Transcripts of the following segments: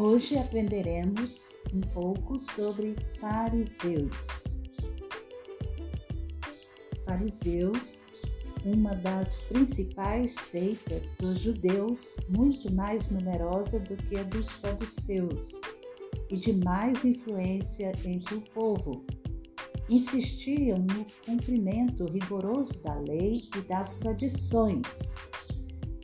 Hoje aprenderemos um pouco sobre fariseus. Fariseus, uma das principais seitas dos judeus, muito mais numerosa do que a dos saduceus e de mais influência entre o povo. Insistiam no cumprimento rigoroso da lei e das tradições.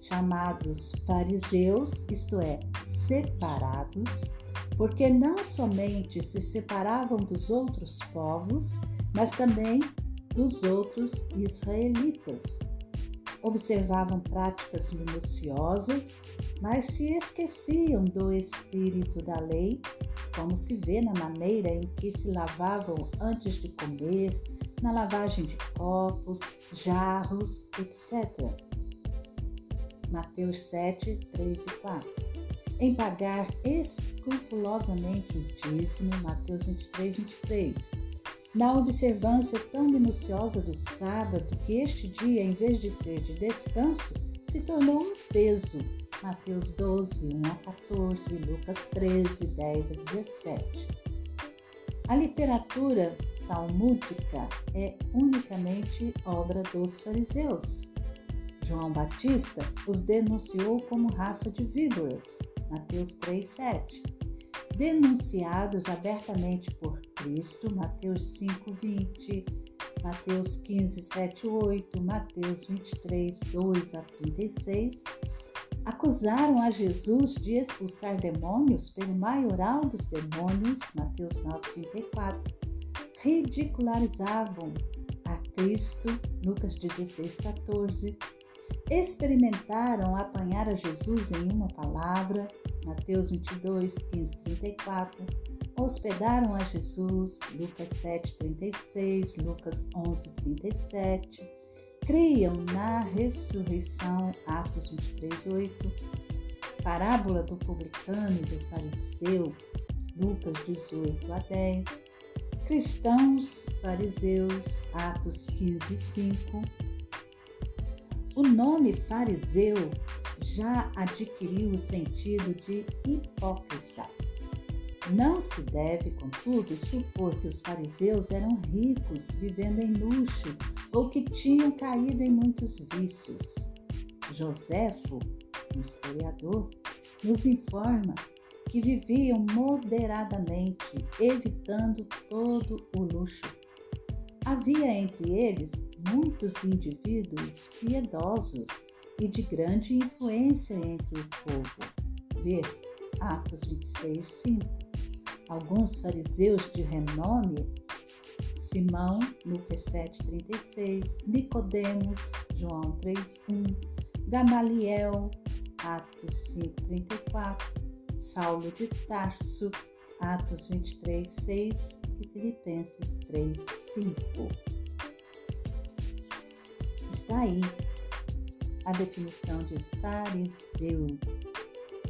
Chamados fariseus, isto é, separados, porque não somente se separavam dos outros povos, mas também dos outros israelitas. Observavam práticas minuciosas, mas se esqueciam do espírito da lei, como se vê na maneira em que se lavavam antes de comer, na lavagem de copos, jarros, etc. Mateus 7, 3 e 4 em pagar escrupulosamente o dízimo, Mateus 23, 23. Na observância tão minuciosa do sábado, que este dia, em vez de ser de descanso, se tornou um peso, Mateus 12, 1 a 14, Lucas 13, 10 a 17. A literatura talmúdica é unicamente obra dos fariseus. João Batista os denunciou como raça de víboras, Mateus 3:7. Denunciados abertamente por Cristo, Mateus 5:20, Mateus 15, 7, 8, Mateus 23, 2 a 36, acusaram a Jesus de expulsar demônios pelo maioral dos demônios, Mateus 9, 34, ridicularizavam a Cristo, Lucas 16, 14, experimentaram apanhar a Jesus em uma palavra, Mateus 22, 15, 34, hospedaram a Jesus, Lucas 7, 36, Lucas 11, 37, criam na ressurreição, Atos 23, 8, parábola do publicano e do fariseu, Lucas 18 a 10, cristãos, fariseus, Atos 15, 5, o nome fariseu já adquiriu o sentido de hipócrita. Não se deve, contudo, supor que os fariseus eram ricos, vivendo em luxo, ou que tinham caído em muitos vícios. Joséfo, um historiador, nos informa que viviam moderadamente, evitando todo o luxo. Havia entre eles muitos indivíduos piedosos e de grande influência entre o povo. Ver Atos 26, 5. Alguns fariseus de renome, Simão, Lucas 7, 36, Nicodemos, João 3, 1, Gamaliel, Atos 5, 34, Saulo de Tarso, Atos 23, 6 e Filipenses 3, 5. Está aí a definição de fariseu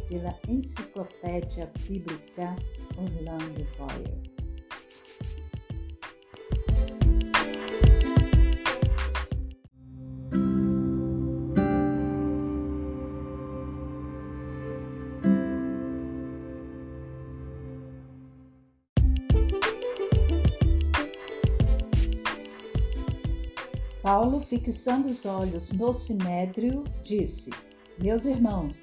pela Enciclopédia Bíblica Orlando Boyer. Paulo, fixando os olhos no sinédrio, disse: Meus irmãos,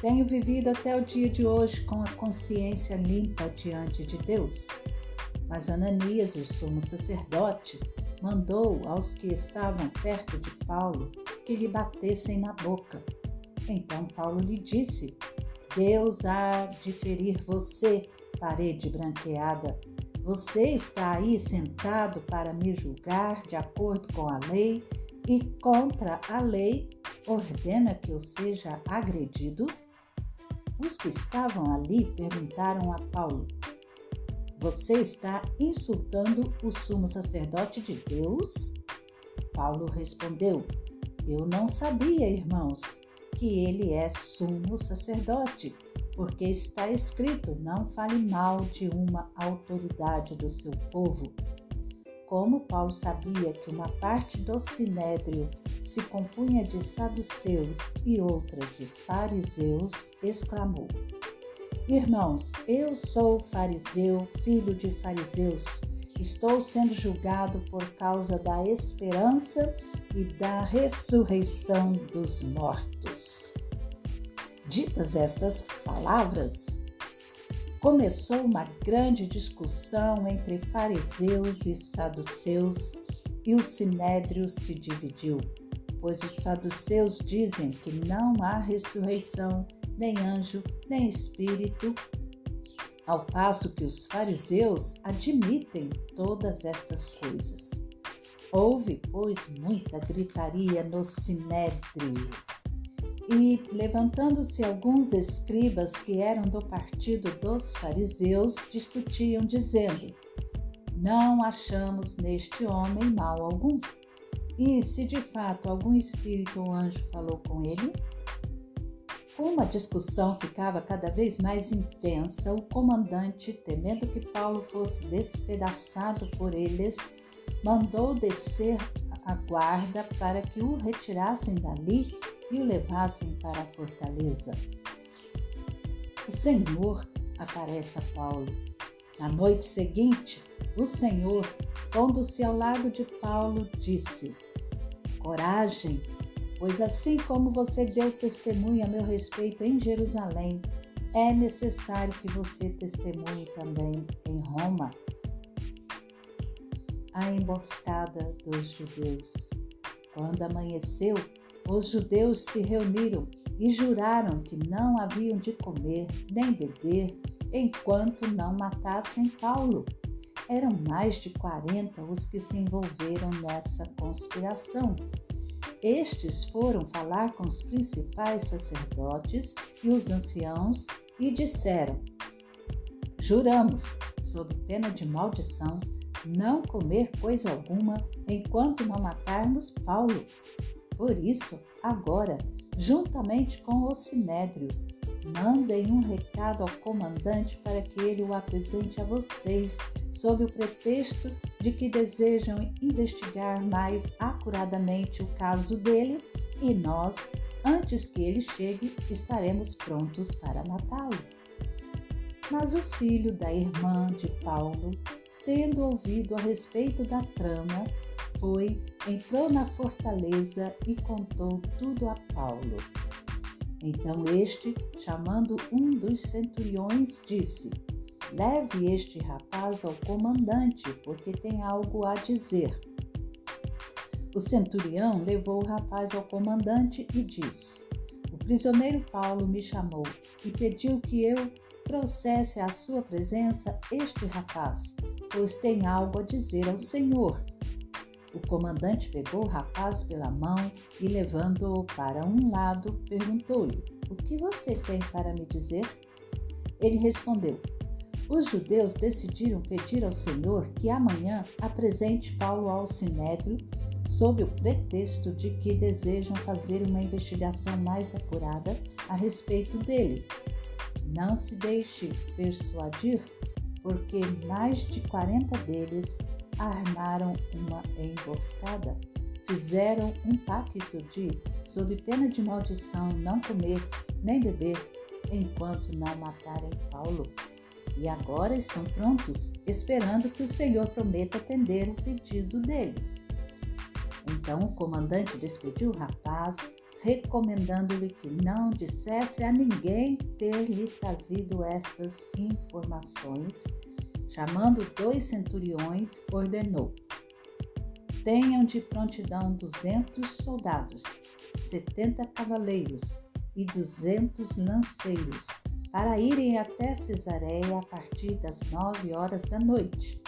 tenho vivido até o dia de hoje com a consciência limpa diante de Deus. Mas Ananias, o sumo sacerdote, mandou aos que estavam perto de Paulo que lhe batessem na boca. Então Paulo lhe disse: Deus há de ferir você, parede branqueada você está aí sentado para me julgar de acordo com a lei e contra a lei ordena que eu seja agredido? Os que estavam ali perguntaram a Paulo: Você está insultando o sumo sacerdote de Deus? Paulo respondeu: Eu não sabia, irmãos, que ele é sumo sacerdote porque está escrito: não fale mal de uma autoridade do seu povo. Como Paulo sabia que uma parte do sinédrio se compunha de saduceus e outra de fariseus, exclamou: Irmãos, eu sou fariseu, filho de fariseus. Estou sendo julgado por causa da esperança e da ressurreição dos mortos. Ditas estas palavras, começou uma grande discussão entre fariseus e saduceus e o sinédrio se dividiu, pois os saduceus dizem que não há ressurreição, nem anjo, nem espírito, ao passo que os fariseus admitem todas estas coisas. Houve, pois, muita gritaria no sinédrio. E, levantando-se alguns escribas que eram do partido dos fariseus, discutiam, dizendo: Não achamos neste homem mal algum. E se de fato algum espírito ou anjo falou com ele? Como a discussão ficava cada vez mais intensa, o comandante, temendo que Paulo fosse despedaçado por eles, mandou descer a guarda para que o retirassem dali e o levassem para a fortaleza. O Senhor aparece a Paulo. Na noite seguinte, o Senhor, pondo-se ao lado de Paulo, disse: Coragem, pois assim como você deu testemunho a meu respeito em Jerusalém, é necessário que você testemunhe também em Roma. A emboscada dos judeus. Quando amanheceu, os judeus se reuniram e juraram que não haviam de comer nem beber enquanto não matassem Paulo. Eram mais de 40 os que se envolveram nessa conspiração. Estes foram falar com os principais sacerdotes e os anciãos e disseram: Juramos, sob pena de maldição, não comer coisa alguma enquanto não matarmos Paulo. Por isso, agora, juntamente com o sinédrio, mandem um recado ao comandante para que ele o apresente a vocês, sob o pretexto de que desejam investigar mais acuradamente o caso dele e nós, antes que ele chegue, estaremos prontos para matá-lo. Mas o filho da irmã de Paulo, tendo ouvido a respeito da trama, foi, entrou na fortaleza e contou tudo a Paulo. Então este, chamando um dos centuriões, disse: Leve este rapaz ao comandante, porque tem algo a dizer. O centurião levou o rapaz ao comandante e disse: O prisioneiro Paulo me chamou e pediu que eu trouxesse à sua presença este rapaz, pois tem algo a dizer ao Senhor. O comandante pegou o rapaz pela mão e, levando-o para um lado, perguntou-lhe: O que você tem para me dizer? Ele respondeu: Os judeus decidiram pedir ao Senhor que amanhã apresente Paulo ao sinédrio sob o pretexto de que desejam fazer uma investigação mais apurada a respeito dele. Não se deixe persuadir, porque mais de 40 deles armaram uma emboscada, fizeram um pacto de, sob pena de maldição, não comer nem beber enquanto não matarem Paulo. E agora estão prontos, esperando que o Senhor prometa atender o pedido deles. Então o comandante despediu o rapaz, recomendando-lhe que não dissesse a ninguém ter lhe trazido estas informações chamando dois centuriões, ordenou: Tenham de prontidão duzentos soldados, setenta cavaleiros e duzentos lanceiros, para irem até Cesareia a partir das nove horas da noite.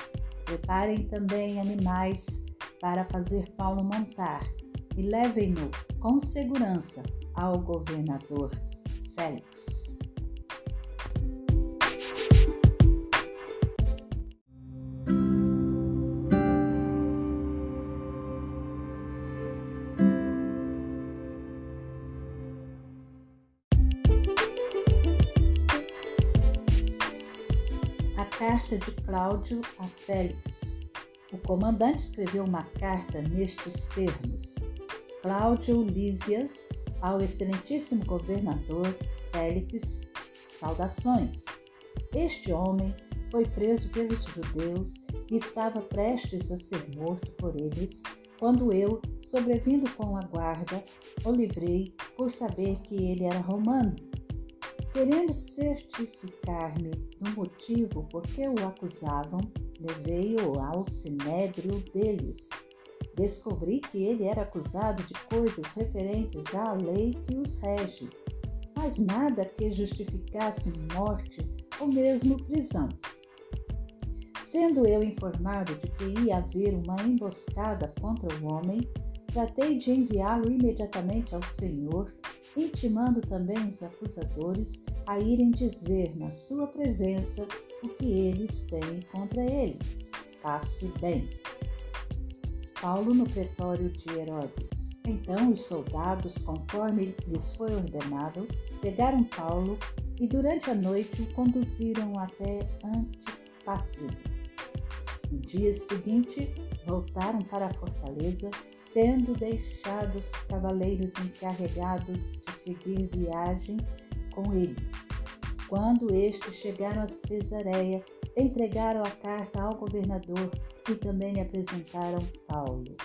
Preparem também animais para fazer Paulo montar e levem-no com segurança ao governador Félix. carta de Cláudio a Félix. O comandante escreveu uma carta nestes termos: Cláudio Lísias ao excelentíssimo governador Félix, Saudações. Este homem foi preso pelos judeus e estava prestes a ser morto por eles, quando eu, sobrevindo com a guarda, o livrei por saber que ele era romano. Querendo certificar-me do motivo por que o acusavam, levei-o ao sinédrio deles. Descobri que ele era acusado de coisas referentes à lei que os rege, mas nada que justificasse morte ou mesmo prisão. Sendo eu informado de que ia haver uma emboscada contra o homem, tratei de enviá-lo imediatamente ao Senhor, intimando também os acusadores a irem dizer na sua presença o que eles têm contra ele. Passe bem. Paulo no pretório de Herodes. Então os soldados, conforme lhes foi ordenado, pegaram Paulo e durante a noite o conduziram até Antipátrido no dia seguinte, voltaram para a fortaleza, tendo deixado os cavaleiros encarregados de seguir viagem com ele. Quando estes chegaram a Cesareia, entregaram a carta ao governador e também lhe apresentaram Paulo.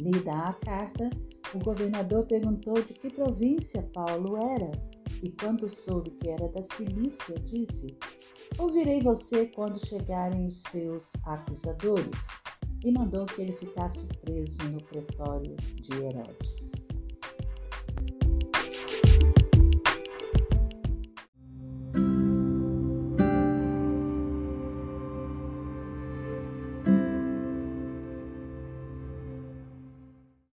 Lida a carta, o governador perguntou de que província Paulo era, e quando soube que era da Cilícia, disse: Ouvirei você quando chegarem os seus acusadores. E mandou que ele ficasse preso no pretório de Herodes.